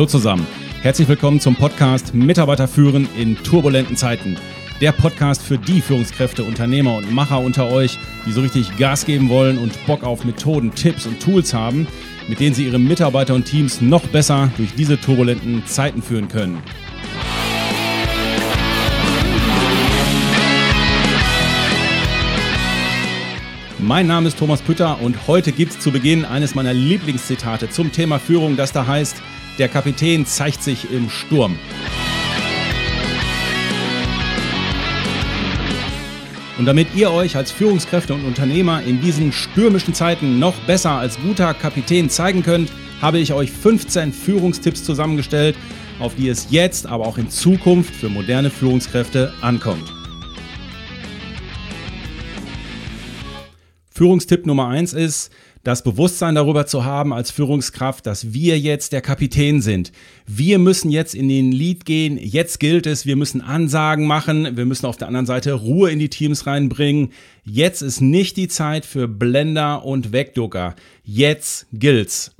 Hallo zusammen. Herzlich willkommen zum Podcast Mitarbeiter führen in turbulenten Zeiten. Der Podcast für die Führungskräfte, Unternehmer und Macher unter euch, die so richtig Gas geben wollen und Bock auf Methoden, Tipps und Tools haben, mit denen sie ihre Mitarbeiter und Teams noch besser durch diese turbulenten Zeiten führen können. Mein Name ist Thomas Pütter und heute gibt es zu Beginn eines meiner Lieblingszitate zum Thema Führung, das da heißt, der Kapitän zeigt sich im Sturm. Und damit ihr euch als Führungskräfte und Unternehmer in diesen stürmischen Zeiten noch besser als guter Kapitän zeigen könnt, habe ich euch 15 Führungstipps zusammengestellt, auf die es jetzt, aber auch in Zukunft für moderne Führungskräfte ankommt. Führungstipp Nummer eins ist, das Bewusstsein darüber zu haben als Führungskraft, dass wir jetzt der Kapitän sind. Wir müssen jetzt in den Lead gehen. Jetzt gilt es, wir müssen Ansagen machen. Wir müssen auf der anderen Seite Ruhe in die Teams reinbringen. Jetzt ist nicht die Zeit für Blender und Wegducker. Jetzt gilt's.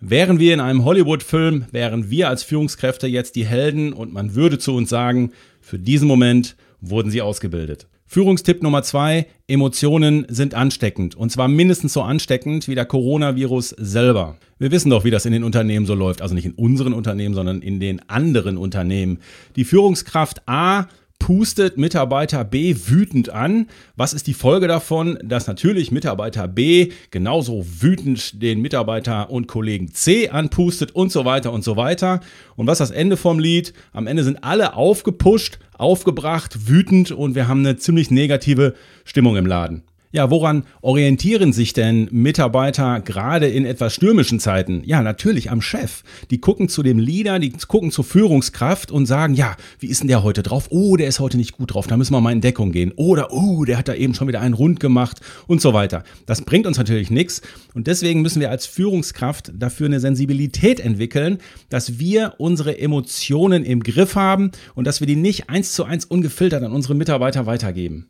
Wären wir in einem Hollywood-Film, wären wir als Führungskräfte jetzt die Helden und man würde zu uns sagen, für diesen Moment wurden sie ausgebildet. Führungstipp Nummer zwei, Emotionen sind ansteckend. Und zwar mindestens so ansteckend wie der Coronavirus selber. Wir wissen doch, wie das in den Unternehmen so läuft. Also nicht in unseren Unternehmen, sondern in den anderen Unternehmen. Die Führungskraft A pustet Mitarbeiter B wütend an. Was ist die Folge davon? Dass natürlich Mitarbeiter B genauso wütend den Mitarbeiter und Kollegen C anpustet und so weiter und so weiter. Und was ist das Ende vom Lied? Am Ende sind alle aufgepusht, aufgebracht, wütend und wir haben eine ziemlich negative Stimmung im Laden. Ja, woran orientieren sich denn Mitarbeiter gerade in etwas stürmischen Zeiten? Ja, natürlich am Chef. Die gucken zu dem Leader, die gucken zur Führungskraft und sagen, ja, wie ist denn der heute drauf? Oh, der ist heute nicht gut drauf, da müssen wir mal in Deckung gehen. Oder, oh, der hat da eben schon wieder einen Rund gemacht und so weiter. Das bringt uns natürlich nichts und deswegen müssen wir als Führungskraft dafür eine Sensibilität entwickeln, dass wir unsere Emotionen im Griff haben und dass wir die nicht eins zu eins ungefiltert an unsere Mitarbeiter weitergeben.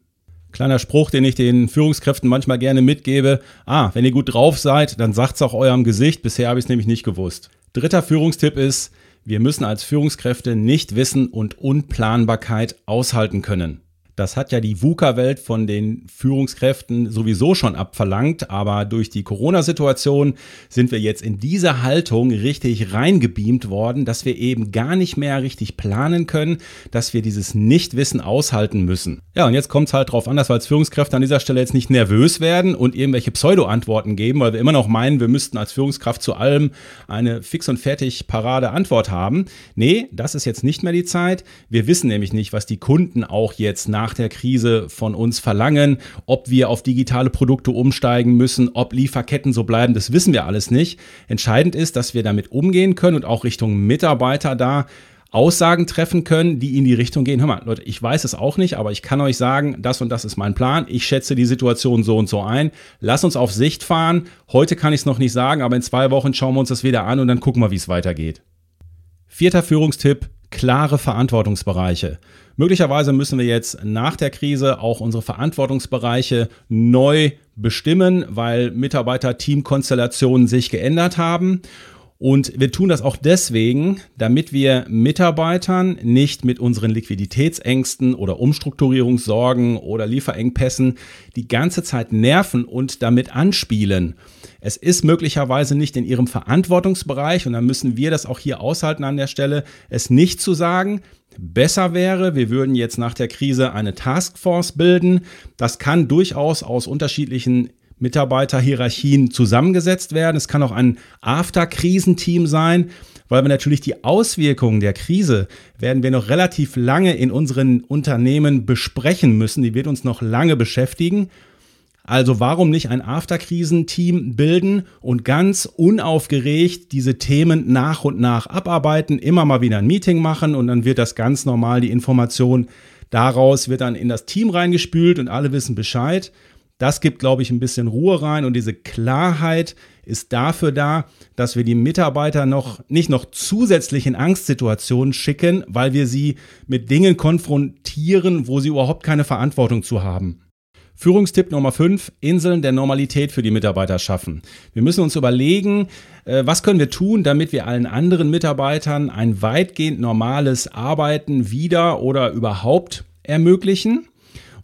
Kleiner Spruch, den ich den Führungskräften manchmal gerne mitgebe. Ah, wenn ihr gut drauf seid, dann sagt's auch eurem Gesicht. Bisher habe ich es nämlich nicht gewusst. Dritter Führungstipp ist, wir müssen als Führungskräfte nicht Wissen und Unplanbarkeit aushalten können. Das hat ja die VUCA-Welt von den Führungskräften sowieso schon abverlangt, aber durch die Corona-Situation sind wir jetzt in diese Haltung richtig reingebeamt worden, dass wir eben gar nicht mehr richtig planen können, dass wir dieses Nichtwissen aushalten müssen. Ja, und jetzt kommt es halt drauf an, dass wir als Führungskräfte an dieser Stelle jetzt nicht nervös werden und irgendwelche Pseudo-Antworten geben, weil wir immer noch meinen, wir müssten als Führungskraft zu allem eine fix und fertig parade Antwort haben. Nee, das ist jetzt nicht mehr die Zeit. Wir wissen nämlich nicht, was die Kunden auch jetzt nach nach der Krise von uns verlangen, ob wir auf digitale Produkte umsteigen müssen, ob Lieferketten so bleiben, das wissen wir alles nicht. Entscheidend ist, dass wir damit umgehen können und auch Richtung Mitarbeiter da Aussagen treffen können, die in die Richtung gehen. Hör mal, Leute, ich weiß es auch nicht, aber ich kann euch sagen, das und das ist mein Plan. Ich schätze die Situation so und so ein. Lass uns auf Sicht fahren. Heute kann ich es noch nicht sagen, aber in zwei Wochen schauen wir uns das wieder an und dann gucken wir, wie es weitergeht. Vierter Führungstipp, klare Verantwortungsbereiche. Möglicherweise müssen wir jetzt nach der Krise auch unsere Verantwortungsbereiche neu bestimmen, weil Mitarbeiter-Teamkonstellationen sich geändert haben. Und wir tun das auch deswegen, damit wir Mitarbeitern nicht mit unseren Liquiditätsängsten oder Umstrukturierungssorgen oder Lieferengpässen die ganze Zeit nerven und damit anspielen. Es ist möglicherweise nicht in ihrem Verantwortungsbereich und dann müssen wir das auch hier aushalten an der Stelle, es nicht zu sagen. Besser wäre, wir würden jetzt nach der Krise eine Taskforce bilden. Das kann durchaus aus unterschiedlichen Mitarbeiterhierarchien zusammengesetzt werden. Es kann auch ein After-Krisenteam sein, weil wir natürlich die Auswirkungen der Krise werden wir noch relativ lange in unseren Unternehmen besprechen müssen. Die wird uns noch lange beschäftigen. Also warum nicht ein Afterkrisenteam bilden und ganz unaufgeregt diese Themen nach und nach abarbeiten, immer mal wieder ein Meeting machen und dann wird das ganz normal die Information daraus wird dann in das Team reingespült und alle wissen Bescheid. Das gibt, glaube ich, ein bisschen Ruhe rein und diese Klarheit ist dafür da, dass wir die Mitarbeiter noch nicht noch zusätzlich in Angstsituationen schicken, weil wir sie mit Dingen konfrontieren, wo sie überhaupt keine Verantwortung zu haben. Führungstipp Nummer 5, Inseln der Normalität für die Mitarbeiter schaffen. Wir müssen uns überlegen, äh, was können wir tun, damit wir allen anderen Mitarbeitern ein weitgehend normales Arbeiten wieder oder überhaupt ermöglichen.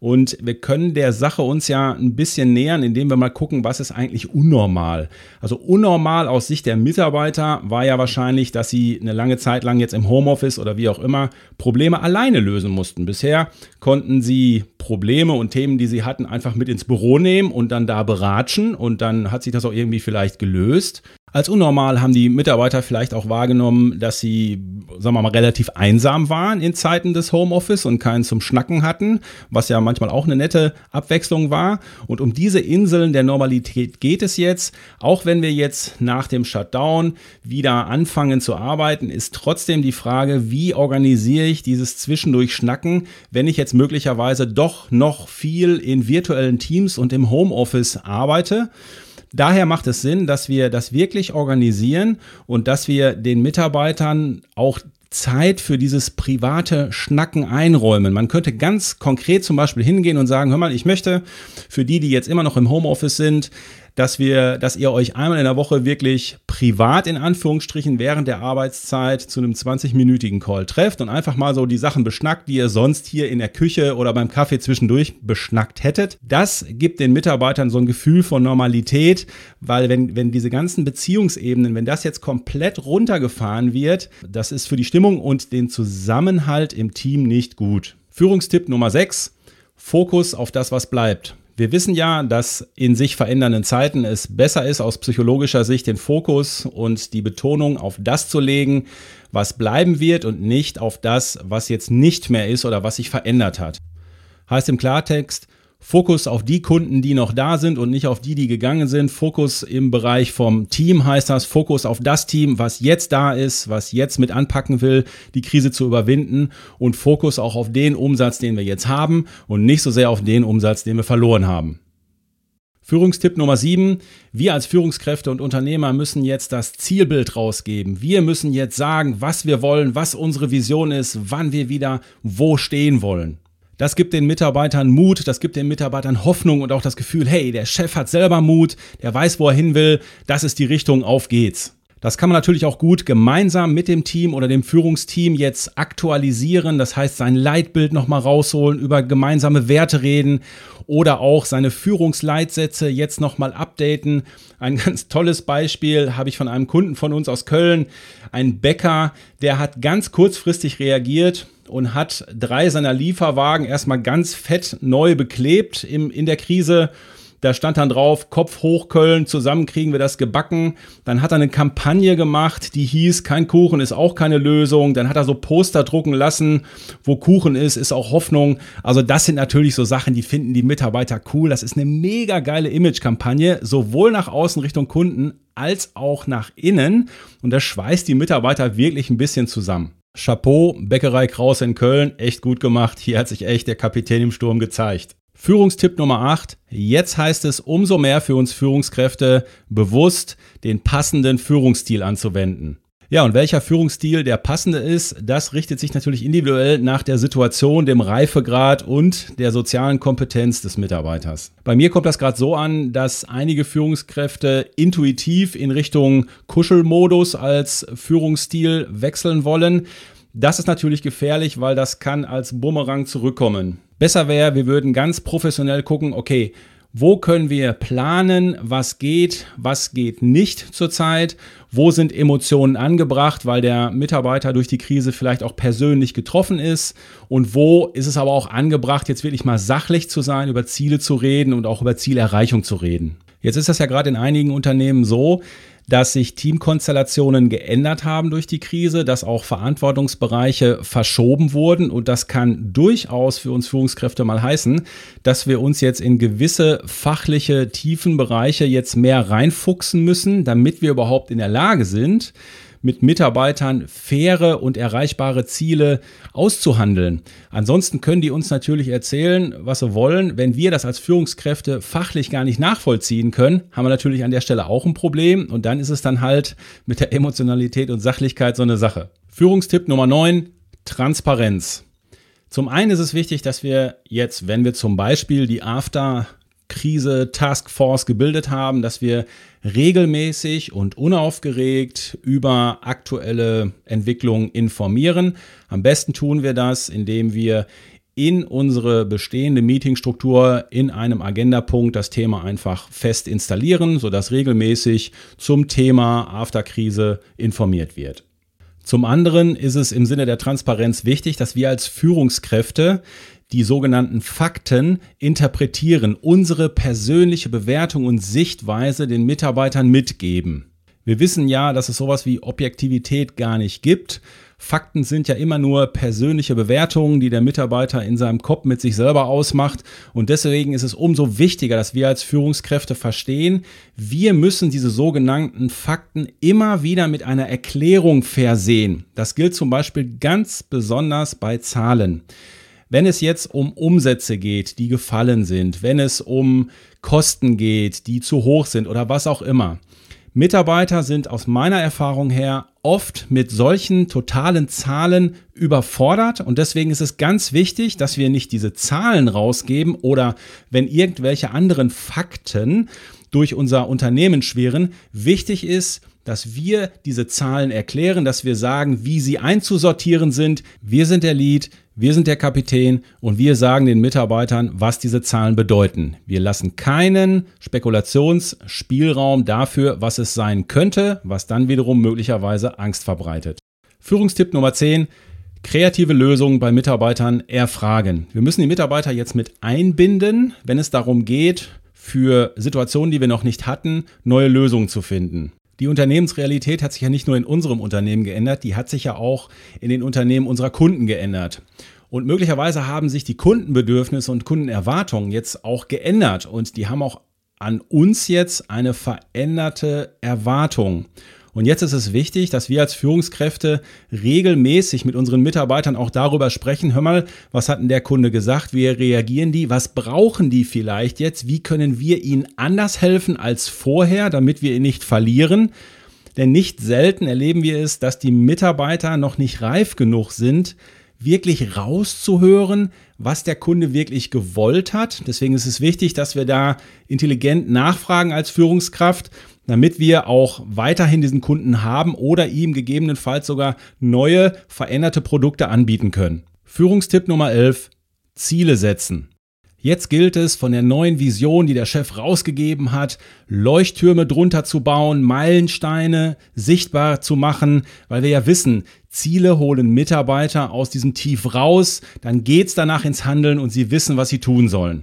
Und wir können der Sache uns ja ein bisschen nähern, indem wir mal gucken, was ist eigentlich unnormal. Also unnormal aus Sicht der Mitarbeiter war ja wahrscheinlich, dass sie eine lange Zeit lang jetzt im Homeoffice oder wie auch immer Probleme alleine lösen mussten. Bisher konnten sie Probleme und Themen, die sie hatten, einfach mit ins Büro nehmen und dann da beratschen und dann hat sich das auch irgendwie vielleicht gelöst. Als unnormal haben die Mitarbeiter vielleicht auch wahrgenommen, dass sie, sagen wir mal, relativ einsam waren in Zeiten des Homeoffice und keinen zum Schnacken hatten, was ja manchmal auch eine nette Abwechslung war. Und um diese Inseln der Normalität geht es jetzt. Auch wenn wir jetzt nach dem Shutdown wieder anfangen zu arbeiten, ist trotzdem die Frage, wie organisiere ich dieses zwischendurch Schnacken, wenn ich jetzt möglicherweise doch noch viel in virtuellen Teams und im Homeoffice arbeite. Daher macht es Sinn, dass wir das wirklich organisieren und dass wir den Mitarbeitern auch Zeit für dieses private Schnacken einräumen. Man könnte ganz konkret zum Beispiel hingehen und sagen, hör mal, ich möchte für die, die jetzt immer noch im Homeoffice sind, dass wir, dass ihr euch einmal in der Woche wirklich privat in Anführungsstrichen während der Arbeitszeit zu einem 20-minütigen Call trefft und einfach mal so die Sachen beschnackt, die ihr sonst hier in der Küche oder beim Kaffee zwischendurch beschnackt hättet. Das gibt den Mitarbeitern so ein Gefühl von Normalität, weil wenn, wenn diese ganzen Beziehungsebenen, wenn das jetzt komplett runtergefahren wird, das ist für die Stimmung und den Zusammenhalt im Team nicht gut. Führungstipp Nummer 6. Fokus auf das, was bleibt. Wir wissen ja, dass in sich verändernden Zeiten es besser ist, aus psychologischer Sicht den Fokus und die Betonung auf das zu legen, was bleiben wird und nicht auf das, was jetzt nicht mehr ist oder was sich verändert hat. Heißt im Klartext, Fokus auf die Kunden, die noch da sind und nicht auf die, die gegangen sind. Fokus im Bereich vom Team heißt das. Fokus auf das Team, was jetzt da ist, was jetzt mit anpacken will, die Krise zu überwinden. Und Fokus auch auf den Umsatz, den wir jetzt haben und nicht so sehr auf den Umsatz, den wir verloren haben. Führungstipp Nummer 7. Wir als Führungskräfte und Unternehmer müssen jetzt das Zielbild rausgeben. Wir müssen jetzt sagen, was wir wollen, was unsere Vision ist, wann wir wieder wo stehen wollen. Das gibt den Mitarbeitern Mut, das gibt den Mitarbeitern Hoffnung und auch das Gefühl, hey, der Chef hat selber Mut, der weiß, wo er hin will, das ist die Richtung, auf geht's. Das kann man natürlich auch gut gemeinsam mit dem Team oder dem Führungsteam jetzt aktualisieren. Das heißt, sein Leitbild nochmal rausholen, über gemeinsame Werte reden oder auch seine Führungsleitsätze jetzt nochmal updaten. Ein ganz tolles Beispiel habe ich von einem Kunden von uns aus Köln. Ein Bäcker, der hat ganz kurzfristig reagiert und hat drei seiner Lieferwagen erstmal ganz fett neu beklebt im, in der Krise. Da stand dann drauf, Kopf hoch Köln, zusammen kriegen wir das gebacken. Dann hat er eine Kampagne gemacht, die hieß, kein Kuchen ist auch keine Lösung. Dann hat er so Poster drucken lassen, wo Kuchen ist, ist auch Hoffnung. Also das sind natürlich so Sachen, die finden die Mitarbeiter cool. Das ist eine mega geile Image-Kampagne, sowohl nach außen Richtung Kunden als auch nach innen. Und das schweißt die Mitarbeiter wirklich ein bisschen zusammen. Chapeau, Bäckerei Kraus in Köln, echt gut gemacht. Hier hat sich echt der Kapitän im Sturm gezeigt. Führungstipp Nummer 8. Jetzt heißt es umso mehr für uns Führungskräfte, bewusst den passenden Führungsstil anzuwenden. Ja, und welcher Führungsstil der passende ist, das richtet sich natürlich individuell nach der Situation, dem Reifegrad und der sozialen Kompetenz des Mitarbeiters. Bei mir kommt das gerade so an, dass einige Führungskräfte intuitiv in Richtung Kuschelmodus als Führungsstil wechseln wollen. Das ist natürlich gefährlich, weil das kann als Bumerang zurückkommen. Besser wäre, wir würden ganz professionell gucken, okay, wo können wir planen, was geht, was geht nicht zurzeit, wo sind Emotionen angebracht, weil der Mitarbeiter durch die Krise vielleicht auch persönlich getroffen ist? Und wo ist es aber auch angebracht, jetzt wirklich mal sachlich zu sein, über Ziele zu reden und auch über Zielerreichung zu reden. Jetzt ist das ja gerade in einigen Unternehmen so, dass sich Teamkonstellationen geändert haben durch die Krise, dass auch Verantwortungsbereiche verschoben wurden. Und das kann durchaus für uns Führungskräfte mal heißen, dass wir uns jetzt in gewisse fachliche Tiefenbereiche jetzt mehr reinfuchsen müssen, damit wir überhaupt in der Lage sind, mit Mitarbeitern faire und erreichbare Ziele auszuhandeln. Ansonsten können die uns natürlich erzählen, was sie wollen. Wenn wir das als Führungskräfte fachlich gar nicht nachvollziehen können, haben wir natürlich an der Stelle auch ein Problem. Und dann ist es dann halt mit der Emotionalität und Sachlichkeit so eine Sache. Führungstipp Nummer 9, Transparenz. Zum einen ist es wichtig, dass wir jetzt, wenn wir zum Beispiel die After Krise Taskforce gebildet haben, dass wir regelmäßig und unaufgeregt über aktuelle Entwicklungen informieren. Am besten tun wir das, indem wir in unsere bestehende Meetingstruktur in einem Agendapunkt das Thema einfach fest installieren, sodass regelmäßig zum Thema Afterkrise informiert wird. Zum anderen ist es im Sinne der Transparenz wichtig, dass wir als Führungskräfte die sogenannten Fakten interpretieren, unsere persönliche Bewertung und Sichtweise den Mitarbeitern mitgeben. Wir wissen ja, dass es sowas wie Objektivität gar nicht gibt. Fakten sind ja immer nur persönliche Bewertungen, die der Mitarbeiter in seinem Kopf mit sich selber ausmacht. Und deswegen ist es umso wichtiger, dass wir als Führungskräfte verstehen, wir müssen diese sogenannten Fakten immer wieder mit einer Erklärung versehen. Das gilt zum Beispiel ganz besonders bei Zahlen. Wenn es jetzt um Umsätze geht, die gefallen sind, wenn es um Kosten geht, die zu hoch sind oder was auch immer, Mitarbeiter sind aus meiner Erfahrung her oft mit solchen totalen Zahlen überfordert und deswegen ist es ganz wichtig, dass wir nicht diese Zahlen rausgeben oder wenn irgendwelche anderen Fakten durch unser Unternehmen schweren. Wichtig ist, dass wir diese Zahlen erklären, dass wir sagen, wie sie einzusortieren sind. Wir sind der Lead, wir sind der Kapitän und wir sagen den Mitarbeitern, was diese Zahlen bedeuten. Wir lassen keinen Spekulationsspielraum dafür, was es sein könnte, was dann wiederum möglicherweise Angst verbreitet. Führungstipp Nummer 10. Kreative Lösungen bei Mitarbeitern erfragen. Wir müssen die Mitarbeiter jetzt mit einbinden, wenn es darum geht, für Situationen, die wir noch nicht hatten, neue Lösungen zu finden. Die Unternehmensrealität hat sich ja nicht nur in unserem Unternehmen geändert, die hat sich ja auch in den Unternehmen unserer Kunden geändert. Und möglicherweise haben sich die Kundenbedürfnisse und Kundenerwartungen jetzt auch geändert und die haben auch an uns jetzt eine veränderte Erwartung. Und jetzt ist es wichtig, dass wir als Führungskräfte regelmäßig mit unseren Mitarbeitern auch darüber sprechen, hör mal, was hat denn der Kunde gesagt, wie reagieren die, was brauchen die vielleicht jetzt, wie können wir ihnen anders helfen als vorher, damit wir ihn nicht verlieren. Denn nicht selten erleben wir es, dass die Mitarbeiter noch nicht reif genug sind, wirklich rauszuhören, was der Kunde wirklich gewollt hat. Deswegen ist es wichtig, dass wir da intelligent nachfragen als Führungskraft damit wir auch weiterhin diesen Kunden haben oder ihm gegebenenfalls sogar neue, veränderte Produkte anbieten können. Führungstipp Nummer 11. Ziele setzen. Jetzt gilt es, von der neuen Vision, die der Chef rausgegeben hat, Leuchttürme drunter zu bauen, Meilensteine sichtbar zu machen, weil wir ja wissen, Ziele holen Mitarbeiter aus diesem Tief raus, dann geht's danach ins Handeln und sie wissen, was sie tun sollen.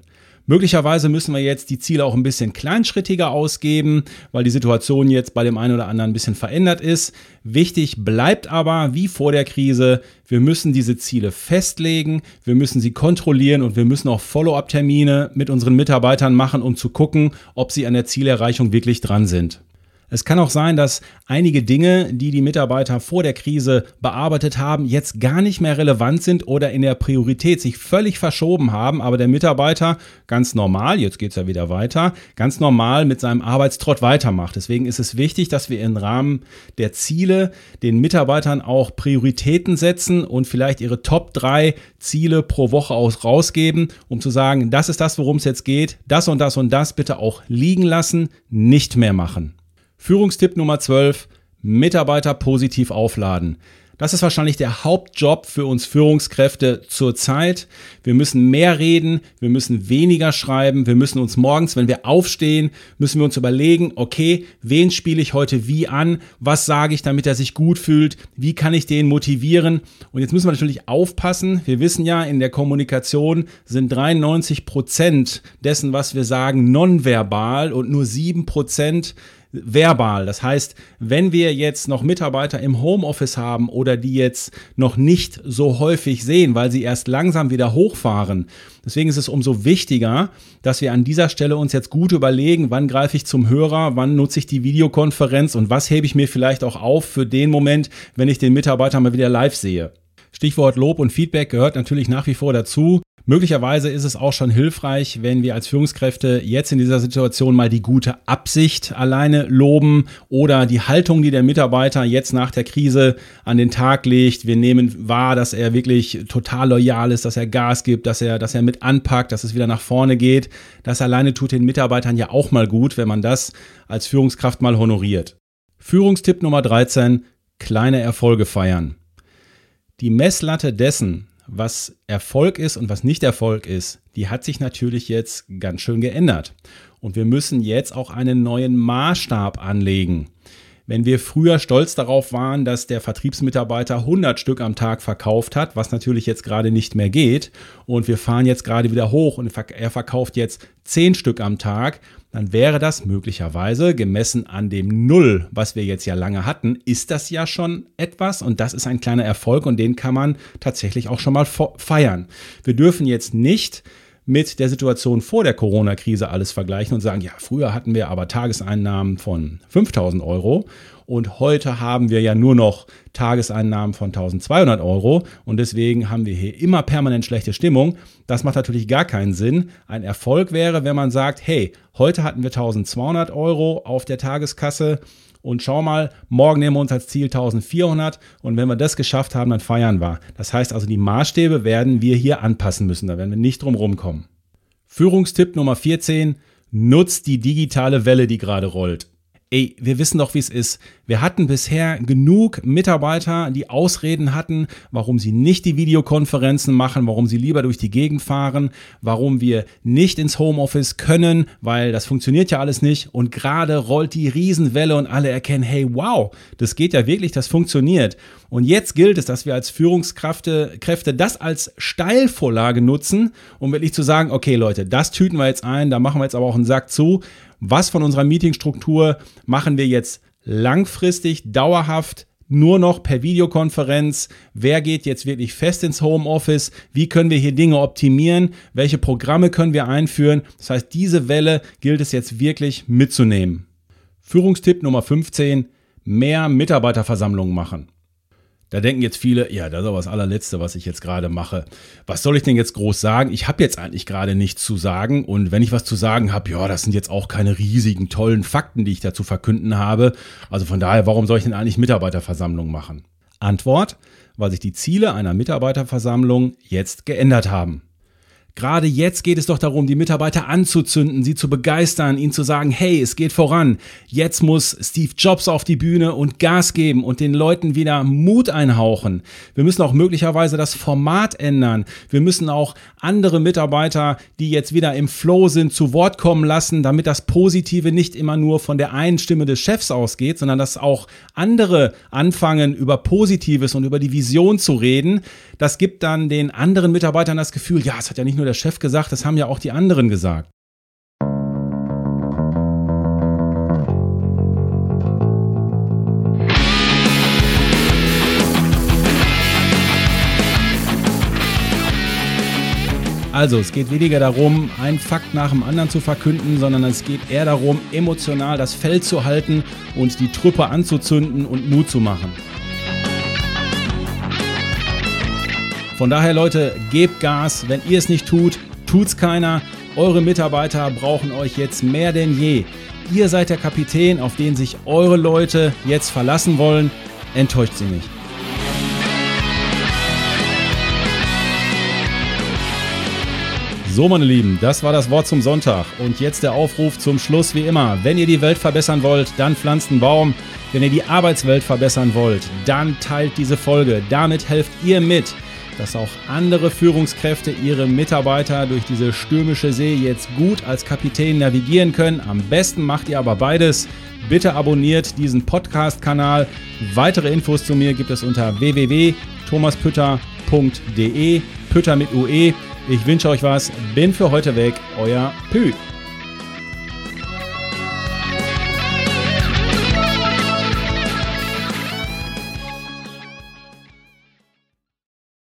Möglicherweise müssen wir jetzt die Ziele auch ein bisschen kleinschrittiger ausgeben, weil die Situation jetzt bei dem einen oder anderen ein bisschen verändert ist. Wichtig bleibt aber, wie vor der Krise, wir müssen diese Ziele festlegen, wir müssen sie kontrollieren und wir müssen auch Follow-up-Termine mit unseren Mitarbeitern machen, um zu gucken, ob sie an der Zielerreichung wirklich dran sind. Es kann auch sein, dass einige Dinge, die die Mitarbeiter vor der Krise bearbeitet haben, jetzt gar nicht mehr relevant sind oder in der Priorität sich völlig verschoben haben, aber der Mitarbeiter ganz normal, jetzt geht es ja wieder weiter, ganz normal mit seinem Arbeitstrott weitermacht. Deswegen ist es wichtig, dass wir im Rahmen der Ziele den Mitarbeitern auch Prioritäten setzen und vielleicht ihre Top 3 Ziele pro Woche aus rausgeben, um zu sagen, das ist das, worum es jetzt geht, das und das und das bitte auch liegen lassen, nicht mehr machen. Führungstipp Nummer 12, Mitarbeiter positiv aufladen. Das ist wahrscheinlich der Hauptjob für uns Führungskräfte zurzeit. Wir müssen mehr reden, wir müssen weniger schreiben, wir müssen uns morgens, wenn wir aufstehen, müssen wir uns überlegen, okay, wen spiele ich heute wie an, was sage ich, damit er sich gut fühlt, wie kann ich den motivieren. Und jetzt müssen wir natürlich aufpassen. Wir wissen ja, in der Kommunikation sind 93 Prozent dessen, was wir sagen, nonverbal und nur sieben Prozent verbal. Das heißt, wenn wir jetzt noch Mitarbeiter im Homeoffice haben oder die jetzt noch nicht so häufig sehen, weil sie erst langsam wieder hochfahren, deswegen ist es umso wichtiger, dass wir an dieser Stelle uns jetzt gut überlegen, wann greife ich zum Hörer, wann nutze ich die Videokonferenz und was hebe ich mir vielleicht auch auf für den Moment, wenn ich den Mitarbeiter mal wieder live sehe. Stichwort Lob und Feedback gehört natürlich nach wie vor dazu. Möglicherweise ist es auch schon hilfreich, wenn wir als Führungskräfte jetzt in dieser Situation mal die gute Absicht alleine loben oder die Haltung, die der Mitarbeiter jetzt nach der Krise an den Tag legt. Wir nehmen wahr, dass er wirklich total loyal ist, dass er Gas gibt, dass er, dass er mit anpackt, dass es wieder nach vorne geht. Das alleine tut den Mitarbeitern ja auch mal gut, wenn man das als Führungskraft mal honoriert. Führungstipp Nummer 13, kleine Erfolge feiern. Die Messlatte dessen, was Erfolg ist und was nicht Erfolg ist, die hat sich natürlich jetzt ganz schön geändert. Und wir müssen jetzt auch einen neuen Maßstab anlegen. Wenn wir früher stolz darauf waren, dass der Vertriebsmitarbeiter 100 Stück am Tag verkauft hat, was natürlich jetzt gerade nicht mehr geht, und wir fahren jetzt gerade wieder hoch und er verkauft jetzt 10 Stück am Tag, dann wäre das möglicherweise gemessen an dem Null, was wir jetzt ja lange hatten, ist das ja schon etwas und das ist ein kleiner Erfolg und den kann man tatsächlich auch schon mal feiern. Wir dürfen jetzt nicht mit der Situation vor der Corona-Krise alles vergleichen und sagen, ja, früher hatten wir aber Tageseinnahmen von 5000 Euro und heute haben wir ja nur noch Tageseinnahmen von 1200 Euro und deswegen haben wir hier immer permanent schlechte Stimmung. Das macht natürlich gar keinen Sinn. Ein Erfolg wäre, wenn man sagt, hey, heute hatten wir 1200 Euro auf der Tageskasse und schau mal, morgen nehmen wir uns als Ziel 1400 und wenn wir das geschafft haben, dann feiern wir. Das heißt also, die Maßstäbe werden wir hier anpassen müssen, da werden wir nicht drum rumkommen. Führungstipp Nummer 14, nutzt die digitale Welle, die gerade rollt. Ey, wir wissen doch, wie es ist. Wir hatten bisher genug Mitarbeiter, die Ausreden hatten, warum sie nicht die Videokonferenzen machen, warum sie lieber durch die Gegend fahren, warum wir nicht ins Homeoffice können, weil das funktioniert ja alles nicht. Und gerade rollt die Riesenwelle und alle erkennen, hey, wow, das geht ja wirklich, das funktioniert. Und jetzt gilt es, dass wir als Führungskräfte Kräfte das als Steilvorlage nutzen, um wirklich zu sagen, okay Leute, das tüten wir jetzt ein, da machen wir jetzt aber auch einen Sack zu was von unserer Meetingstruktur machen wir jetzt langfristig, dauerhaft nur noch per Videokonferenz. Wer geht jetzt wirklich fest ins Homeoffice? Wie können wir hier Dinge optimieren? Welche Programme können wir einführen? Das heißt, diese Welle gilt es jetzt wirklich mitzunehmen. Führungstipp Nummer 15. Mehr Mitarbeiterversammlungen machen. Da denken jetzt viele, ja, das ist aber das allerletzte, was ich jetzt gerade mache. Was soll ich denn jetzt groß sagen? Ich habe jetzt eigentlich gerade nichts zu sagen. Und wenn ich was zu sagen habe, ja, das sind jetzt auch keine riesigen, tollen Fakten, die ich da zu verkünden habe. Also von daher, warum soll ich denn eigentlich Mitarbeiterversammlung machen? Antwort, weil sich die Ziele einer Mitarbeiterversammlung jetzt geändert haben. Gerade jetzt geht es doch darum, die Mitarbeiter anzuzünden, sie zu begeistern, ihnen zu sagen, hey, es geht voran. Jetzt muss Steve Jobs auf die Bühne und Gas geben und den Leuten wieder Mut einhauchen. Wir müssen auch möglicherweise das Format ändern. Wir müssen auch andere Mitarbeiter, die jetzt wieder im Flow sind, zu Wort kommen lassen, damit das Positive nicht immer nur von der einen Stimme des Chefs ausgeht, sondern dass auch andere anfangen, über Positives und über die Vision zu reden. Das gibt dann den anderen Mitarbeitern das Gefühl, ja, es hat ja nicht nur der Chef gesagt, das haben ja auch die anderen gesagt. Also, es geht weniger darum, einen Fakt nach dem anderen zu verkünden, sondern es geht eher darum, emotional das Feld zu halten und die Truppe anzuzünden und Mut zu machen. Von daher, Leute, gebt Gas. Wenn ihr es nicht tut, tut's keiner. Eure Mitarbeiter brauchen euch jetzt mehr denn je. Ihr seid der Kapitän, auf den sich eure Leute jetzt verlassen wollen. Enttäuscht sie nicht. So, meine Lieben, das war das Wort zum Sonntag. Und jetzt der Aufruf zum Schluss wie immer. Wenn ihr die Welt verbessern wollt, dann pflanzt einen Baum. Wenn ihr die Arbeitswelt verbessern wollt, dann teilt diese Folge. Damit helft ihr mit dass auch andere Führungskräfte ihre Mitarbeiter durch diese stürmische See jetzt gut als Kapitän navigieren können. Am besten macht ihr aber beides. Bitte abonniert diesen Podcast-Kanal. Weitere Infos zu mir gibt es unter www.thomaspütter.de. Pütter mit UE. Ich wünsche euch was. Bin für heute weg. Euer Pü.